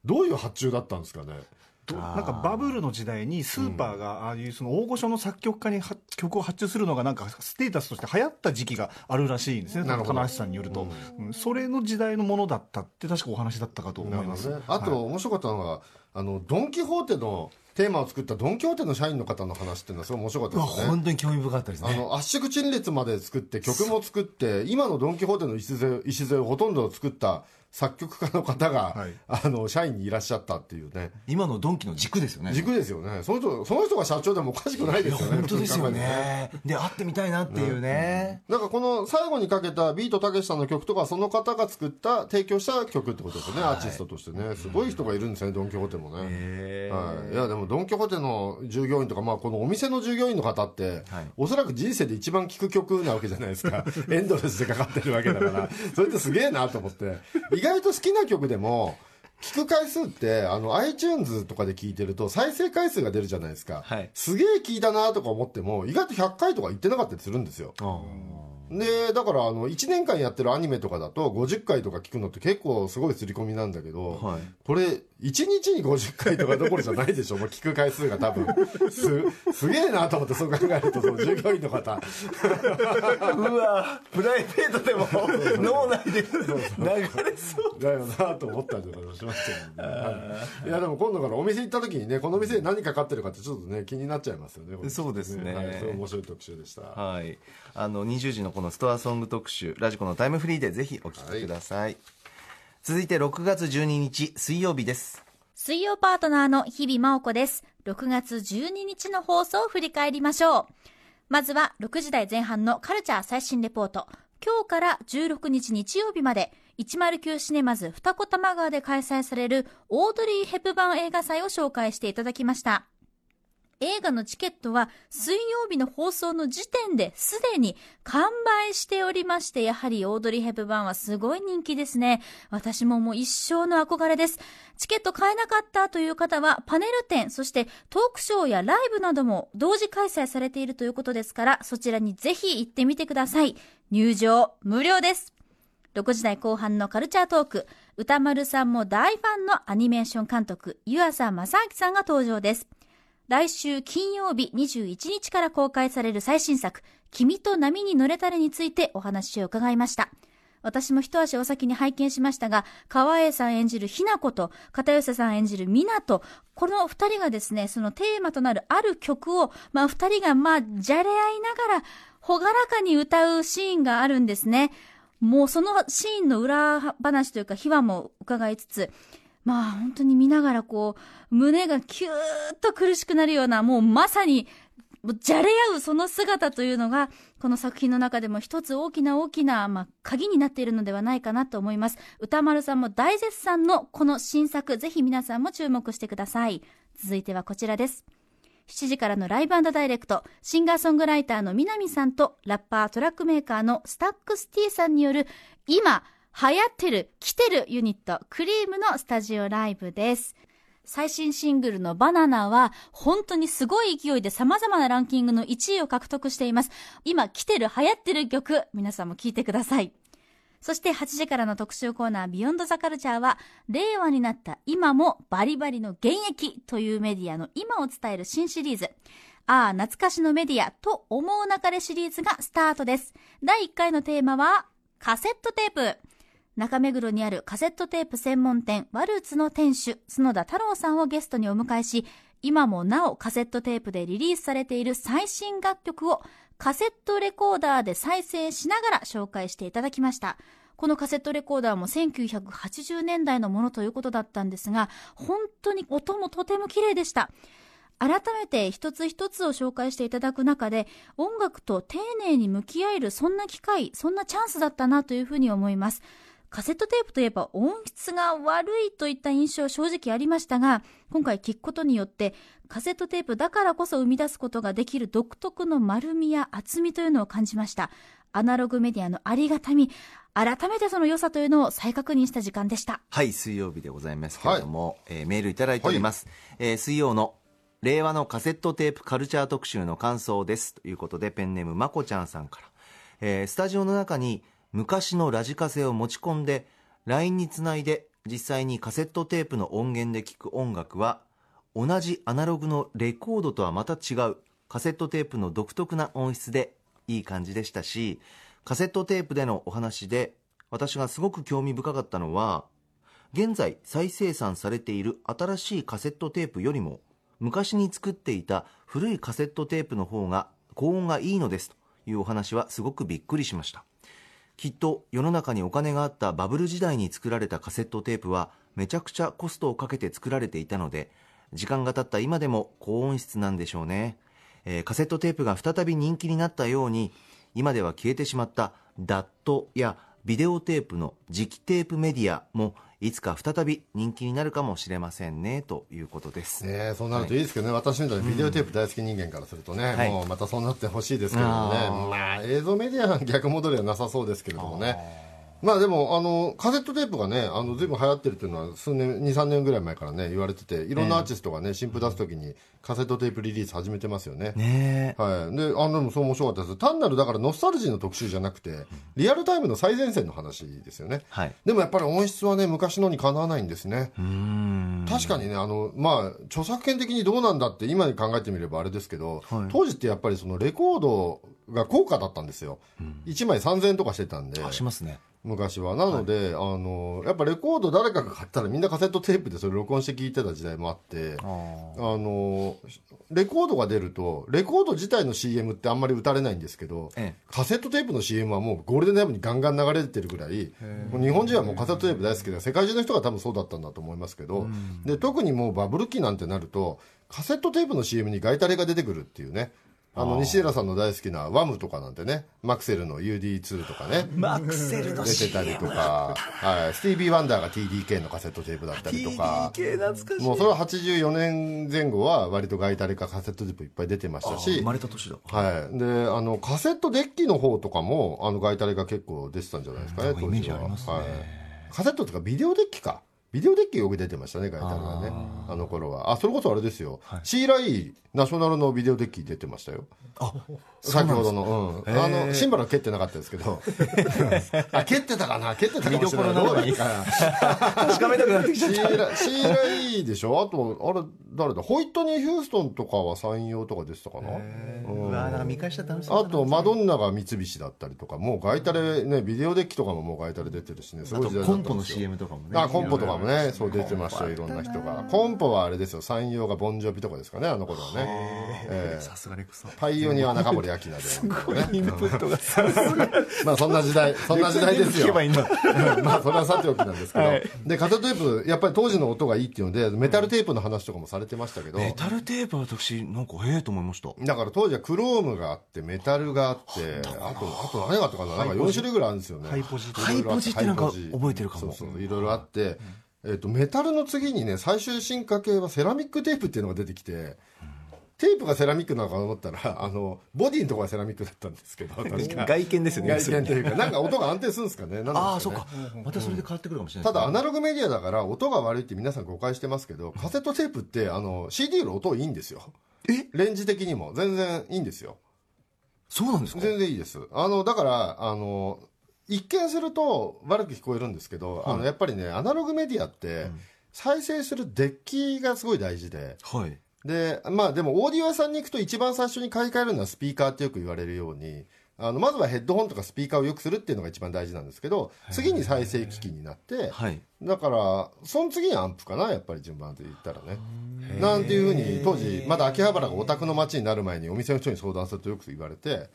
どういう発注だったんですかね？となんかバブルの時代にスーパーがああいうその大御所の作曲家には曲を発注するのがなんかステータスとして流行った時期があるらしいんですね。なるほど。棚橋さんによると、うん。それの時代のものだったって確かお話だったかと思います、ね、あと、面白かったのがあのドン・キホーテのテーマを作ったドン・キホーテの社員の方の話っていうのはすごい面白かったですね。本当に興味深かったですね。あの圧縮陳列まで作って曲も作って今のドン・キホーテの礎礎をほとんど作った作曲家の方が、はい。あの社員にいらっしゃったっていうね。今のドンキの軸ですよね。軸ですよね。その人その人が社長でもおかしくないですよね。本当ですよね。で会ってみたいなっていうね、なんかこの最後にかけたビートたけしさんの曲とかその方が作った提供した曲ってことですよね、アーティストとしてね。すごい人がいるんですね、ドン・キホーテもね、はい、いやでもドン・キホーテの従業員とか、まあ、このお店の従業員の方って、はい。おそらく人生で一番聴く曲なわけじゃないですか。エンドレスでかかってるわけだから。それってすげえなと思って。意外と好きな曲でも聞く回数ってあの iTunes とかで聞いてると再生回数が出るじゃないですか、はい。すげえ聞いたなとか思っても意外と100回とか言ってなかったりするんですよ。でだからあの1年間やってるアニメとかだと50回とか聞くのって結構すごい刷り込みなんだけど、はい。これ1日に50回とかどころじゃないでしょ。もう聞く回数が多分。すすげえなと思ってそう考えるとその従業員の方。うわ。プライベートでも脳内で流れそうだよなと思ったりとかしましたよね、はい。いやでも今度からお店行った時にねこの店に何かかってるかってちょっとね気になっちゃいますよねそうですね。はい、それ面白い特集でした、はい、あの20時のこのストアソング特集ラジコのタイムフリーでぜひお聞きください、続いて6月12日水曜日です水曜パートナーの日々真央子です。6月12日の放送を振り返りましょう。まずは6時台前半のカルチャー最新レポート。今日から16日日曜日まで109シネマズ二子玉川で開催されるオードリー・ヘプバン映画祭を紹介していただきました。映画のチケットは水曜日の放送の時点ですでに完売しておりまして、やはりオードリー・ヘプバーンはすごい人気ですね。私ももう一生の憧れです。チケット買えなかったという方はパネル展、そしてトークショーやライブなども同時開催されているということですから、そちらにぜひ行ってみてください。入場無料です。6時台後半のカルチャートーク、歌丸さんも大ファンのアニメーション監督、湯浅正明さんが登場です。来週金曜日21日から公開される最新作、君と波に乗れたらについてお話を伺いました。私も一足お先に拝見しましたが、川栄さん演じるひな子と、片寄さん演じるみなと、この二人がですね、そのテーマとなるある曲を、まあ二人がまあ、じゃれ合いながら、ほがらかに歌うシーンがあるんですね。もうそのシーンの裏話というか秘話も伺いつつ、まあ本当に見ながらこう、胸がキューッと苦しくなるような、もうまさに、じゃれ合うその姿というのが、この作品の中でも一つ大きな大きな、まあ、鍵になっているのではないかなと思います。歌丸さんも大絶賛のこの新作、ぜひ皆さんも注目してください。続いてはこちらです。7時からのライブダイレクト、シンガーソングライターの南さんと、ラッパートラックメーカーのスタックス T さんによる、今、流行ってる、来てるユニット、クリームのスタジオライブです。最新シングルのバナナは本当にすごい勢いで様々なランキングの1位を獲得しています。今来てる流行ってる曲、皆さんも聴いてください。そして8時からの特集コーナービヨンドザカルチャーは令和になった今もバリバリの現役というメディアの今を伝える新シリーズ。ああ、懐かしのメディアと思うなかれシリーズがスタートです。第1回のテーマはカセットテープ。中目黒にあるカセットテープ専門店ワルツの店主角田太郎さんをゲストにお迎えし今もなおカセットテープでリリースされている最新楽曲をカセットレコーダーで再生しながら紹介していただきました。このカセットレコーダーも1980年代のものということだったんですが本当に音もとても綺麗でした。改めて一つ一つを紹介していただく中で音楽と丁寧に向き合えるそんな機会そんなチャンスだったなというふうに思います。カセットテープといえば音質が悪いといった印象は正直ありましたが、今回聞くことによって、カセットテープだからこそ生み出すことができる独特の丸みや厚みというのを感じました。アナログメディアのありがたみ、改めてその良さというのを再確認した時間でした。はい、水曜日でございますけれども、えーメールいただいております。えー水曜の令和のカセットテープカルチャー特集の感想です。ということで、ペンネームまこちゃんさんから。えースタジオの中に昔のラジカセを持ち込んで、LINE につないで実際にカセットテープの音源で聴く音楽は、同じアナログのレコードとはまた違うカセットテープの独特な音質でいい感じでしたし、カセットテープでのお話で私がすごく興味深かったのは、現在再生産されている新しいカセットテープよりも昔に作っていた古いカセットテープの方が高音がいいのですというお話はすごくびっくりしました。きっと世の中にお金があったバブル時代に作られたカセットテープはめちゃくちゃコストをかけて作られていたので時間が経った今でも高音質なんでしょうね、えーカセットテープが再び人気になったように今では消えてしまったダットやビデオテープの磁気テープメディアもいつか再び人気になるかもしれませんねということです、ねえそうなるといいですけどね、私みたいにビデオテープ大好き人間からするとね、はい。もうまたそうなってほしいですけどもね、あー。まあ、映像メディアは逆戻りはなさそうですけれどもね。まあでもあのカセットテープがねあのずいぶん流行ってるっていうのは数年23年ぐらい前からね言われてていろんなアーティストがね新譜出す時にカセットテープリリース始めてますよね。ねえ。はい、であでもそう面白かったです。単なるだからノスタルジーの特集じゃなくてリアルタイムの最前線の話ですよね、はい。でもやっぱり音質はね昔のにかなわないんですね。うーん。確かにねあのまあ著作権的にどうなんだって今に考えてみればあれですけど、はい。当時ってやっぱりそのレコードが高価だったんですよ、1枚3000円とかしてたんで。あしますね昔は。なので、あのやっぱレコード誰かが買ったらみんなカセットテープでそれ録音して聞いてた時代もあってああのレコードが出るとレコード自体の CM ってあんまり打たれないんですけど、ええ。カセットテープの CM はもうゴールデンタイムにガンガン流れてるぐらいもう日本人はもうカセットテープ大好きで世界中の人が多分そうだったんだと思いますけど、で特にもうバブル期なんてなるとカセットテープの CM にガイタレが出てくるっていうねあの西浦さんの大好きなワムとかなんてねマクセルの UD2 とかねマクセルの出てたりとか、はい、スティービー・ワンダーが TDK のカセットテープだったりとか TDK 懐かしい。もうそれは84年前後は割とガイタレかカセットテープいっぱい出てましたし生まれた年だ。はい、であのカセットデッキの方とかもあのガイタレが結構出てたんじゃないですかね、うんイメージ当時はありますね。は。い、カセットとかビデオデッキかビデオデッキよく出てましたねガイタレがね。あの頃は。あそれこそあれですよ、シーライーナショナルのビデオデッキ出てましたよ。先ほどの、うん、あのシンバルは蹴ってなかったですけど。あ蹴ってたかな？蹴ってたかもしれない。見どうだったかな 確かめたくなってきシーラシーライーでしょ？あとあれ誰だ？ホイットニー・ヒューストンとかは山陽とか出てたかな？うわなんか見返したら楽しそうあとマドンナが三菱だったりとかもうガイタレねビデオデッキとかももうガイタレ出てるしねすあごい時代だったんですよ。CM とかもね。あコンポとかもね。そう出てましたよいろんな人が。コンポはあれですよ。山陽がボンジョビとかですかねあの頃はね。ええ。さすがレクパイオニアは中森明菜ですごいインプットが。まあそんな時代そんな時代ですよ。まあそれはさておきなんですけど、でカセットテープやっぱり当時の音がいいっていうのでメタルテープの話とかもされてましたけど、メタルテープは私なんかへえと思いました。だから当時はクロームがあってメタルがあってあとあと何があったかな。なんか4種類ぐらいあるんですよね。ハイポジハイポジってなんか覚えてるかも。そうそういろいろあって、えっとメタルの次にね最終進化系はセラミックテープっていうのが出てきて、テープがセラミックなのかと思ったら あのボディのところがセラミックだったんですけど 確か。外見ですよね外見というかなんか音が安定するんですかねね。ああそうか。またそれで変わってくるかもしれないただアナログメディアだから音が悪いって皆さん誤解してますけどカセットテープってあの CD より音いいんですよ。え？レンジ的にも。全然いいんですよ。そうなんですか？全然いいです。あのだからあの一見すると悪く聞こえるんですけど、あのやっぱりねアナログメディアって、再生するデッキがすごい大事で。はい。でまあでもオーディオ屋さんに行くと一番最初に買い替えるのはスピーカーってよく言われるようにあのまずはヘッドホンとかスピーカーを良くするっていうのが一番大事なんですけど次に再生機器になってはい。だからその次にアンプかなやっぱり順番で言ったらね。なんていうふうに当時まだ秋葉原がオタクの街になる前にお店の人に相談するとよく言われて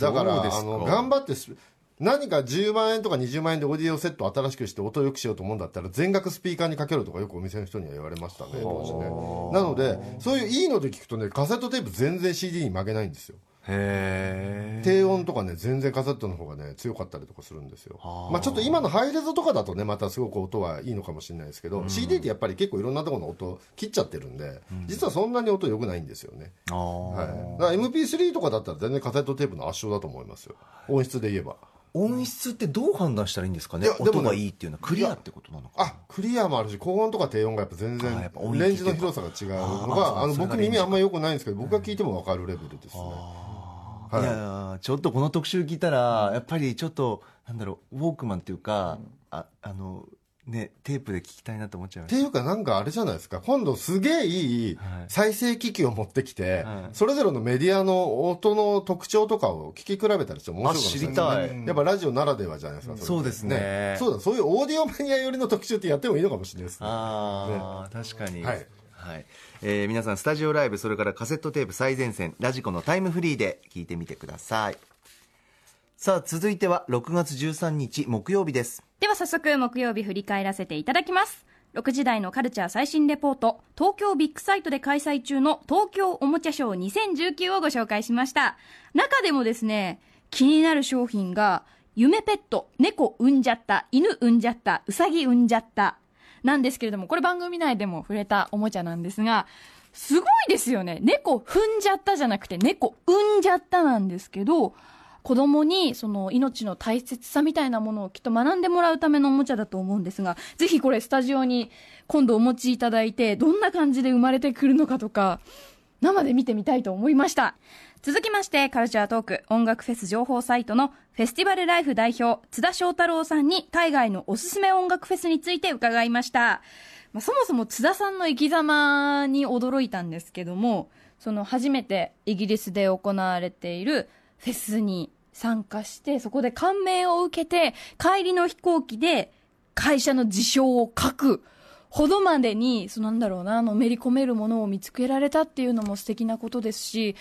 だからですあの頑張ってス何か10万円とか20万円でオーディオセットを新しくして音を良くしようと思うんだったら全額スピーカーにかけろとかよくお店の人には言われましたね当時ね。なのでそういういいので聞くとねカセットテープ全然 CD に負けないんですよ。へえ。低音とかね全然カセットの方がね強かったりとかするんですよ。まあちょっと今のハイレゾとかだとねまたすごく音はいいのかもしれないですけど、CD ってやっぱり結構いろんなところの音切っちゃってるんで、実はそんなに音良くないんですよね、あはい、ーだから MP3 とかだったら全然カセットテープの圧勝だと思いますよ。音質で言えば音質ってどう判断したらいいんですかね？いやでもね音がいいっていうのはクリアってことなのかあクリアもあるし高音とか低音がやっぱ全然レンジの広さが違うのがあの僕耳あんま良くないんですけど僕が聞いても分かるレベルですね。い。やーちょっとこの特集聞いたら、やっぱりちょっとなんだろうウォークマンっていうか、ああのねテープで聞きたいなと思っちゃいまっしてたいうかなんかあれじゃないですか。今度すげえいいはい。再生機器を持ってきて、はい。それぞれのメディアの音の特徴とかを聞き比べたりして面白いかもしれないあ知りねやっぱラジオならではじゃないですかそうですね。そうだそういうオーディオマニア寄りの特集ってやってもいいのかもしれないですね。ああ、確かに。はい。はい。えー皆さんスタジオライブそれからカセットテープ最前線ラジコのタイムフリーで聞いてみてくださいさあ続いては6月13日木曜日です。では早速木曜日振り返らせていただきます。6時台のカルチャー最新レポート東京ビッグサイトで開催中の東京おもちゃショー2019をご紹介しました。中でもですね気になる商品が夢ペット猫産んじゃった犬産んじゃったうさぎ産んじゃったなんですけれどもこれ番組内でも触れたおもちゃなんですがすごいですよね。猫踏んじゃったじゃなくて猫産んじゃったなんですけど子供にその命の大切さみたいなものをきっと学んでもらうためのおもちゃだと思うんですが、ぜひこれスタジオに今度お持ちいただいて、どんな感じで生まれてくるのかとか、生で見てみたいと思いました。続きまして、カルチャートーク、音楽フェス情報サイトのフェスティバルライフ代表、津田翔太郎さんに海外のおすすめ音楽フェスについて伺いました。まあ、そもそも津田さんの生き様に驚いたんですけども、その初めてイギリスで行われているフェスに参加して、そこで感銘を受けて、帰りの飛行機で会社の事象を書くほどまでに、そのなんだろうな、のめり込めるものを見つけられたっていうのも素敵なことですし、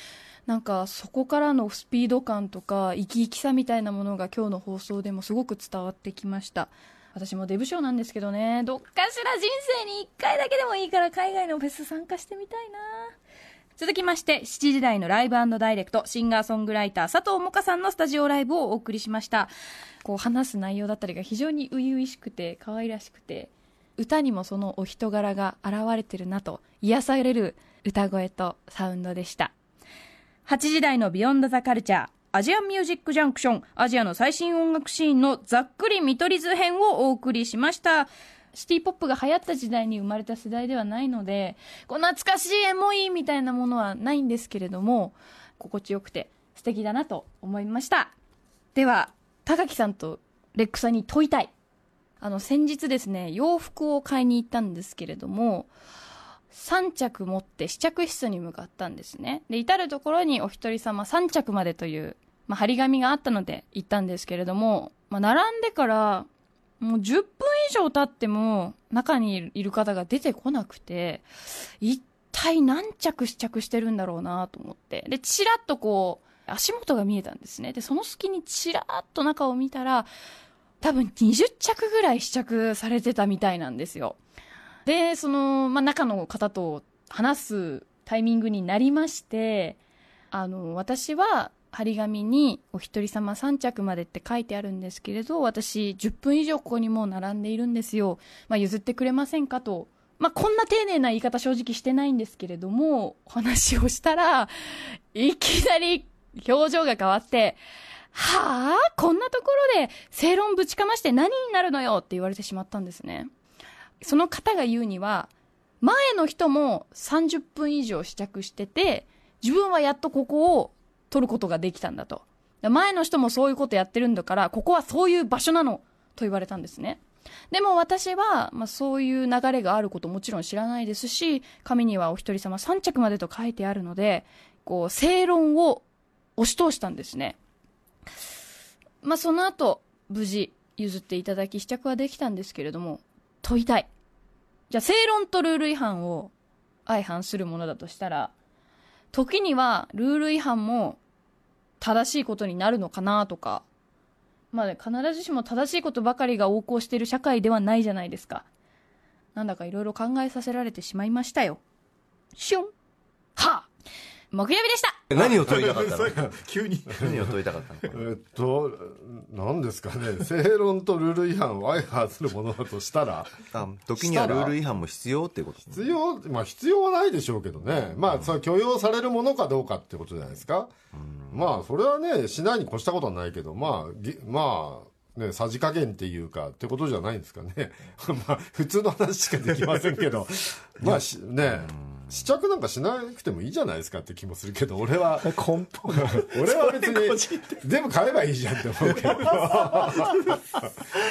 なんかそこからのスピード感とか生き生きさみたいなものが今日の放送でもすごく伝わってきました。私もデブ賞なんですけどね、どっかしら人生に1回だけでもいいから海外のフェス参加してみたいな。続きまして、7時台のライブダイレクト、シンガーソングライター、佐藤萌歌さんのスタジオライブをお送りしました。こう、話す内容だったりが非常に初々しくて、可愛らしくて、歌にもそのお人柄が現れてるなと、癒される歌声とサウンドでした。8時台のビヨンドザカルチャー、アジアンミュージックジャンクション、アジアの最新音楽シーンのざっくり見取り図編をお送りしました。シティポップが流行った時代に生まれた世代ではないので、こう懐かしいエモいみたいなものはないんですけれども、心地よくて素敵だなと思いました。では、高木さんとレックさんに問いたい。あの、先日ですね、洋服を買いに行ったんですけれども、3着持って試着室に向かったんですね。で、至るところにお一人様3着までという、まあ、張り紙があったので行ったんですけれども、まあ、並んでから、もう10分以上経っても、中にいる方が出てこなくて、一体何着試着してるんだろうなと思って。で、ちらっとこう、足元が見えたんですね。で、その隙にちらっと中を見たら、多分20着ぐらい試着されてたみたいなんですよ。で、その、まあ、中の方と話すタイミングになりまして、あの、私は、張り紙にお一人様3着までって書いてあるんですけれど、私10分以上ここにもう並んでいるんですよ。まあ、譲ってくれませんかと。まあ、こんな丁寧な言い方正直してないんですけれども、お話をしたら、いきなり表情が変わって、はあ？こんなところで正論ぶちかまして何になるのよって言われてしまったんですね。その方が言うには、前の人も30分以上試着してて、自分はやっとここを取ることができたんだと。前の人もそういうことやってるんだから、ここはそういう場所なのと言われたんですね。でも私は、まあ、そういう流れがあることもちろん知らないですし、紙にはお一人様3着までと書いてあるので、こう、正論を押し通したんですね。まあ、その後、無事譲っていただき試着はできたんですけれども、問いたい。じゃあ、正論とルール違反を相反するものだとしたら、時にはルール違反も正しいことになるのかなとか、まあね、必ずしも正しいことばかりが横行している社会ではないじゃないですか。なんだかいろいろ考えさせられてしまいましたよ。シュンはあ木曜日でした。何を問いたかったの？急に。何を問いたかったの？えっと、何ですかね、正論とルール違反を相反するものだとしたら、あ時にはルール違反も必要っていうこと必要、まあ必要はないでしょうけどね、まあ、それは許容されるものかどうかってことじゃないですか？まあ、それはね、しないに越したことはないけど、まあ、ぎまあ、ね、さじ加減っていうか、ってことじゃないんですかね。まあ、普通の話しかできませんけど、まあし、ね、試着なんかしなくてもいいじゃないですかって気もするけど、俺は、根本。俺は別に全部買えばいいじゃんって思うけど。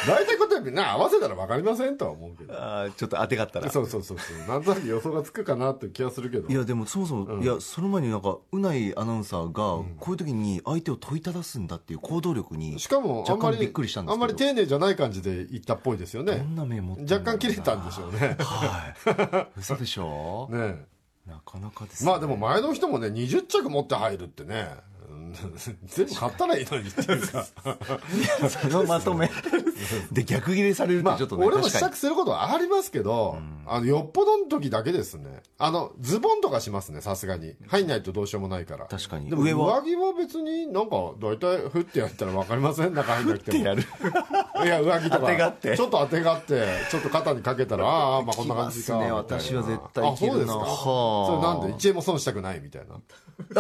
大体ことにな合わせたら分かりませんとは思うけど。あーちょっと当てがったら。そうそうそうそう。なんとなく予想がつくかなって気がするけど。いやでもそもそも、いやその前になんかうないアナウンサーがこういう時に相手を問いただすんだっていう行動力にしかもあんまりびっくりしたんですあんまり丁寧じゃない感じで言ったっぽいですよね。どんな面持って若干切れたんでしょうね。はい。嘘でしょ ねなかなかですまあでも前の人もね20着持って入るってね。う ん全部買ったらいいのに。っていうかそのまとめ。で逆ギレされるってまあちょっとね、俺も試着することはありますけど、あのよっぽどの時だけですね。あのズボンとかしますねさすがに。入んないとどうしようもないから。確かに。でも上は？上着は別になんか大体振ってやったら分かりません。中入んなくても。やるいや 上着とか。当てがって。ちょっと当てがってちょっと肩にかけたらああまあこんな感じかね私は絶対あそうですか。は。あそれなんで1円も損したくないみたいな。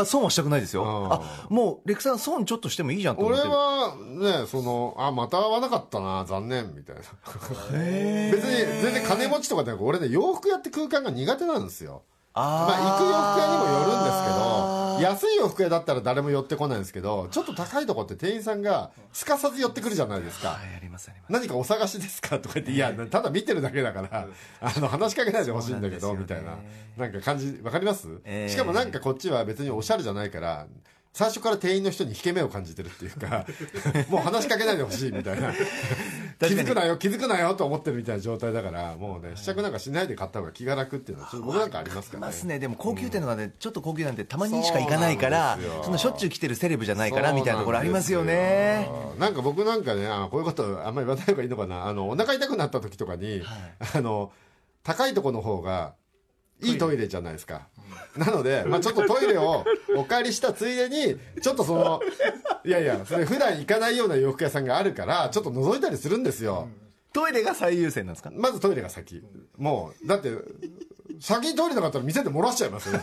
あ損はしたくないですよ。ああもうレクさん損ちょっとしてもいいじゃんと思っ俺てる。はねそのあまた会わなかったな残念みたいな。別に全然金持ちとかでなく俺ね洋服屋って空間が苦手なんですよまあ、行く洋服屋にもよるんですけど安い洋服屋だったら誰も寄ってこないんですけどちょっと高いとこって店員さんがすかさず寄ってくるじゃないですか。はいありますあります。何かお探しですか？とか言って、いや、ただ見てるだけだから、あの、話しかけないでほしいんだけど、みたいねな、なんか感じ、わかります、えー。しかもなんかこっちは別におしゃれじゃないから、最初から店員の人に引け目を感じてるっていうか、もう話しかけないでほしいみたいな。気づくなよ、気づくなよと思ってるみたいな状態だから、もうね、試着なんかしないで買った方が気が楽っていうのは、ちょっと僕なんかありますからね。ますね。でも高級店とかね、ちょっと高級なんてたまにしか行かないからそうなんですよ。そんなしょっちゅう来てるセレブじゃないからみたいなところありますよね。なんか僕なんかねあこういうことあんまり言わない方がいいのかな。あのお腹痛くなった時とかに、あの高いとこの方がいいトイレじゃないですか。なので、まあ、ちょっとトイレをお借りしたついでに、ちょっとその、いやいや、それ普段行かないような洋服屋さんがあるから、ちょっと覗いたりするんですよ。トイレが最優先なんですか？まずトイレが先。もう、だって、先にトイレなかったら店で漏らしちゃいますよ。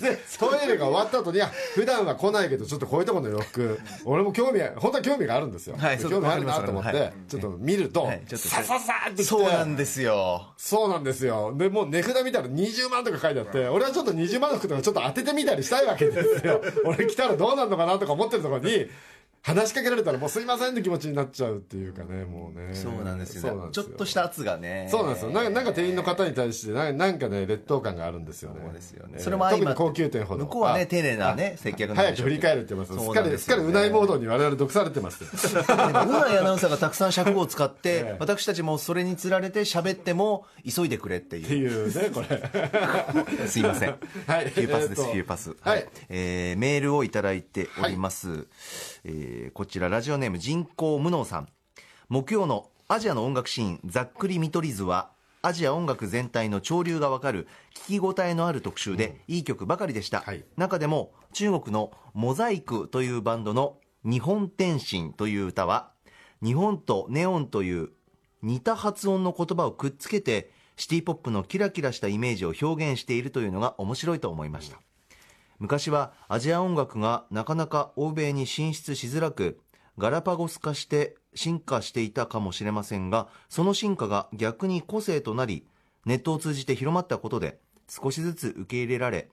で、トイレが終わった後に、いや、普段は来ないけど、ちょっとこういうところの洋服、俺も興味、本当は興味があるんですよ。はい興味あるなと思って、はいちょっと見ると、とさささーって来て、そうなんですよそうなんですよ。で、もう値札見たら20万とか書いてあって、俺はちょっと20万の服とかちょっと当ててみたりしたいわけですよ。俺来たらどうなるのかなとか思ってるところに、話しかけられたらもうすいませんって気持ちになっちゃうっていうかね、もうね。そうなんですよちょっとした圧がねそうなんですよ。なんかなんか店員の方に対してな、なんかね、劣等感があるんですよね。そうですよねえーそれも特に高級店ほど。向こうはねあ丁寧なね接客早く振り返るって言いますすっかり、すっかりうないモードに我々毒されてますうないアナウンサーがたくさん尺を使って、ええ私たちもそれにつられて喋っても急いでくれってっていういうね、これ。すいません。はいフィーパスです、フィーパス。はいえーメールをいただいております。えーこちら、ラジオネーム人工無能さん。木曜のアジアの音楽シーン、ざっくり見取り図は、アジア音楽全体の潮流がわかる聞き応えのある特集で、いい曲ばかりでした、はい。中でも中国のモザイクというバンドの日本天心という歌は日本とネオンという似た発音の言葉をくっつけてシティポップのキラキラしたイメージを表現しているというのが面白いと思いました昔はアジア音楽がなかなか欧米に進出しづらくガラパゴス化して進化していたかもしれませんがその進化が逆に個性となりネットを通じて広まったことで少しずつ受け入れられ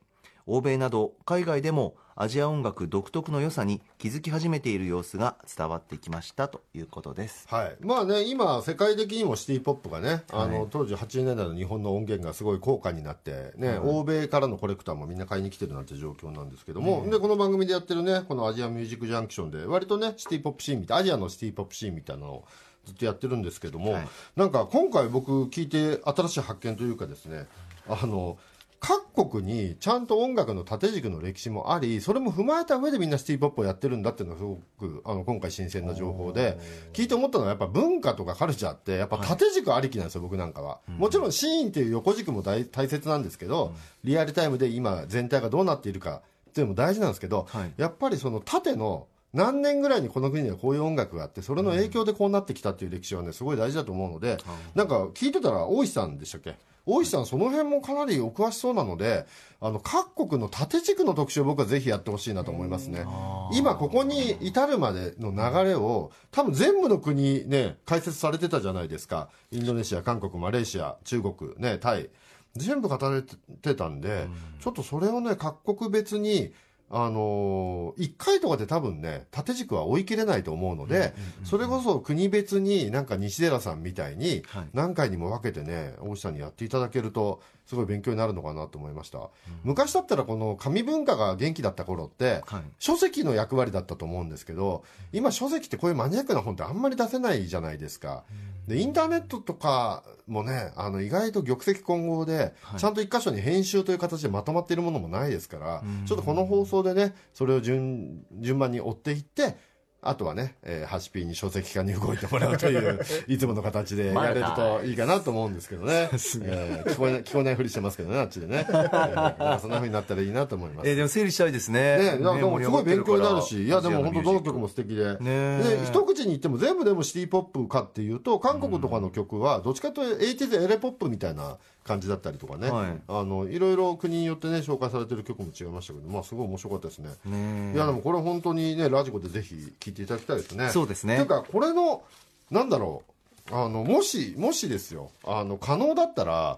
欧米など海外でもアジア音楽独特の良さに気づき始めている様子が伝わってきましたということです。はい、まあね、今、世界的にもシティ・ポップがね、あの当時80年代の日本の音源がすごい高価になって、ね欧米からのコレクターもみんな買いに来てるなんて状況なんですけども、でこの番組でやってるね、このアジアミュージックジャンクションで、割とね、シティ・ポップシーンみたい、アジアのシティ・ポップシーンみたいなのをずっとやってるんですけども、はい。なんか今回、僕、聞いて、新しい発見というかですね、あの各国にちゃんと音楽の縦軸の歴史もありそれも踏まえた上でみんなシティ・ポップをやってるんだっていうのがすごくあの今回新鮮な情報で聞いて思ったのはやっぱ文化とかカルチャーってやっぱ縦軸ありきなんですよ、僕なんかは、もちろんシーンっていう横軸も大大切なんですけど、リアルタイムで今全体がどうなっているかっていうのも大事なんですけど、はい。やっぱりその縦の何年ぐらいにこの国にはこういう音楽があってそれの影響でこうなってきたっていう歴史はねすごい大事だと思うので、なんか聞いてたら大石さんでしたっけ？大石さんその辺もかなりお詳しそうなのであの各国の縦軸の特集を僕はぜひやってほしいなと思いますね。今ここに至るまでの流れを多分全部の国ね解説されてたじゃないですか。インドネシア韓国マレーシア中国ねタイ。全部語られてたんで、ちょっとそれをね各国別にあのー、1回とかで多分ね縦軸は追い切れないと思うので、それこそ国別になんか西寺さんみたいにはい。何回にも分けてね大石さんにやっていただけるとすごい勉強になるのかなと思いました、昔だったらこの紙文化が元気だった頃って、はい。書籍の役割だったと思うんですけど今書籍ってこういうマニアックな本ってあんまり出せないじゃないですか。でインターネットとかもねあの意外と玉石混合で、ちゃんと一箇所に編集という形でまとまっているものもないですから、ちょっとこの放送でねそれを順順番に追っていってあとはね、えー、ハシピーに書籍化に動いてもらうという いつもの形でやれるといいかなと思うんですけどね、え。ー聞こえない聞こえないふりしてますけどねあっちでね、えーそんなふうになったらいいなと思います。えーでも整理したいですね。ね、でもすごい勉強になるし、いやでも本当どの曲もも素敵で、ねで一口に言っても全部でもシティポップかっていうと韓国とかの曲はどっちかというと 80s エレポップみたいな感じだったりとかね、はい。あのいろいろ国によってね紹介されてる曲も違いましたけど、まあすごい面白かったですね。ねいやでもこれ本当にねラジコでぜひ聞いていただきたいですね。そうですね。というかこれのなんだろうあのもしもしですよあの可能だったら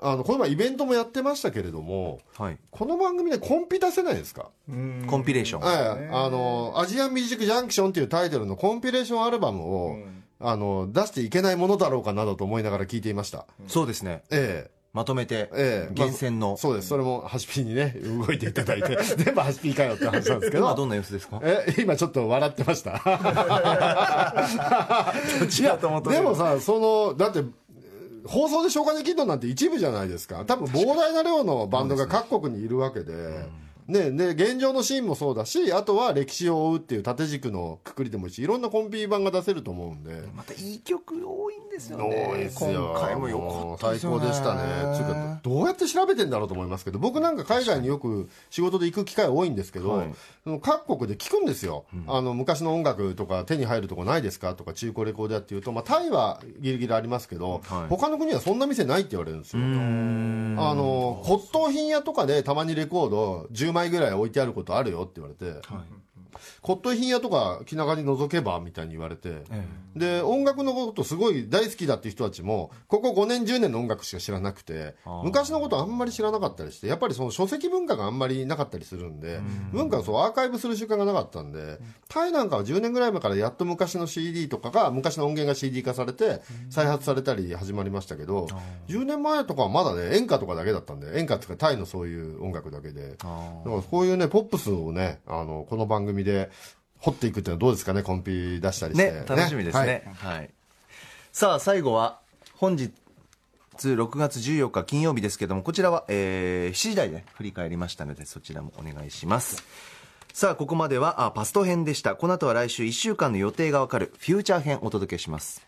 あのこの前イベントもやってましたけれどもはい。この番組でコンピ出せないですか？コンピレーション。はい、あの、アジアンミュージックジャンクションっていうタイトルのコンピレーションアルバムを、あの、出していけないものだろうかなどと思いながら聞いていました。そうですねえまとめてえ、ええ。厳選のまあそうです。それもハシピーにね、動いていただいて、全部ハシピーかよって話なんですけど。今どんな様子ですか？え、今ちょっと笑ってました。いや、と思ったでもさ、その、だって、放送で紹介できるのなんて一部じゃないですか。多分膨大な量のバンドが各国にいるわけで。ね、で、現状のシーンもそうだし、あとは歴史を追うっていう縦軸のくくりでもいいし、いろんなコンピ版が出せると思うんで。またいい曲多いんですよ多いねですよ。今回も良かったね最高でしたねつうかどうやって調べてんだろうと思いますけど僕なんか海外によく仕事で行く機会多いんですけど、はい。各国で聞くんですよ、あの昔の音楽とか手に入るとこないですかとか中古レコード屋っていうと、まあ、タイはギリギリありますけど、はい。他の国はそんな店ないって言われるんですよ。あの骨董品屋とかでたまにレコード10枚ぐらい置いてあることあるよって言われて、骨董品屋とか気長に覗けばみたいに言われて、で音楽のことすごい大好きだっていう人たちもここ5年10年の音楽しか知らなくて昔のことあんまり知らなかったりしてやっぱりその書籍文化があんまりなかったりするんで文化をそうアーカイブする習慣がなかったんでタイなんかは10年ぐらい前からやっと昔の CD とかが昔の音源が CD 化されて再発されたり始まりましたけど10年前とかはまだね演歌とかだけだったんで演歌っていうかタイのそういう音楽だけで。だからこういうねポップスをねあのこの番組で掘っていくっていうのはどうですかねコンピ出したりして。ね楽しみですね。はい、さあ最後は本日6月14日金曜日ですけどもこちらは、えー、7時台で振り返りましたのでそちらもお願いします。さあここまではあパスト編でした。この後は来週1週間の予定がわかるフューチャー編お届けします。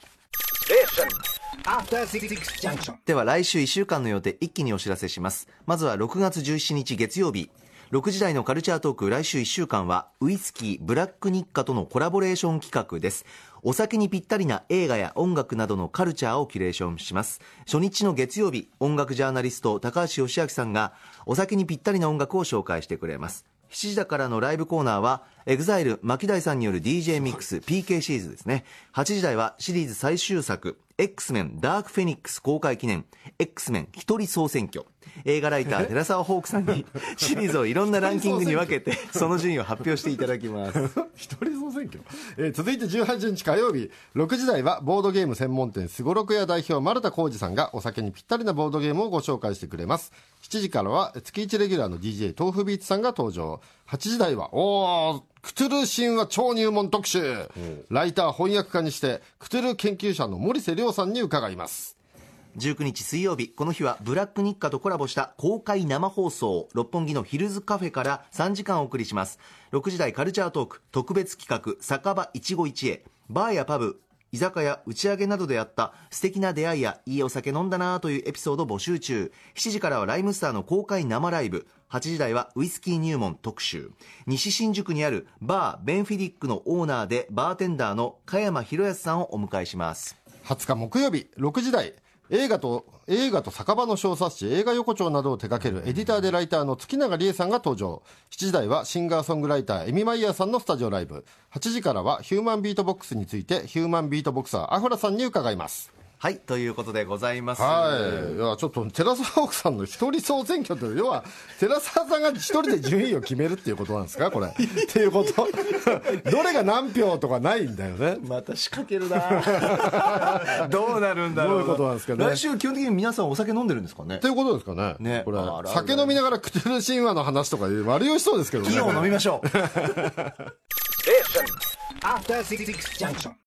では来週1週間の予定一気にお知らせします。まずは6月17日月曜日6時台のカルチャートーク来週1週間はウイスキーブラック日課とのコラボレーション企画ですお酒にぴったりな映画や音楽などのカルチャーをキュレーションします初日の月曜日音楽ジャーナリスト高橋義明さんがお酒にぴったりな音楽を紹介してくれます7時だからのライブコーナーは、 EXILE MAKIDAIさんによる DJ ミックス PKCZ ですね。8時台はシリーズ最終作、X メンダークフェニックス公開記念、X メン一人総選挙。映画ライターてらさわホークさんにシリーズをいろんなランキングに分けて、その順位を発表していただきます。一人総選挙、えー続いて18日火曜日。6時台はボードゲーム専門店すごろくや代表丸田康司さんがお酒にぴったりなボードゲームをご紹介してくれます。7時からは月1レギュラーの DJ 豆腐ビーツさんが登場。8時台はおークトゥルー神話超入門特集。ライター翻訳家にしてクトゥルー研究者の森瀬亮さんに伺います19日水曜日この日はブラック日課とコラボした公開生放送六本木のヒルズカフェから3時間お送りします。6時台カルチャートーク特別企画酒場一期一会バーやパブ居酒屋打ち上げなどであった素敵な出会いやいいお酒飲んだなというエピソード募集中。7時からはライムスターの公開生ライブ。8時台はウイスキー入門特集。西新宿にあるバーベンフィディックのオーナーでバーテンダーの加山博康さんをお迎えします。20日木曜日6時台映画と映画と酒場の小冊子映画横丁などを手掛けるエディターでライターの月永理恵さんが登場。7時台はシンガーソングライターエミマイヤーさんのスタジオライブ。8時からはヒューマンビートボックスについてヒューマンビートボクサーアフラさんに伺います。はいということでございますはい。いや、ちょっと、寺澤奥さんの一人総選挙という、要は、寺澤さんが一人で順位を決めるっていうことなんですか？これ。っていうこと どれが何票とかないんだよね。また仕掛けるな どうなるんだろうどういうことなんですかね来週基本的に皆さんお酒飲んでるんですかねっていうことですかね。ねこれ酒飲みながらクテル神話の話とかいう悪酔いしそうですけどね。金を飲みましょう After Six Junction.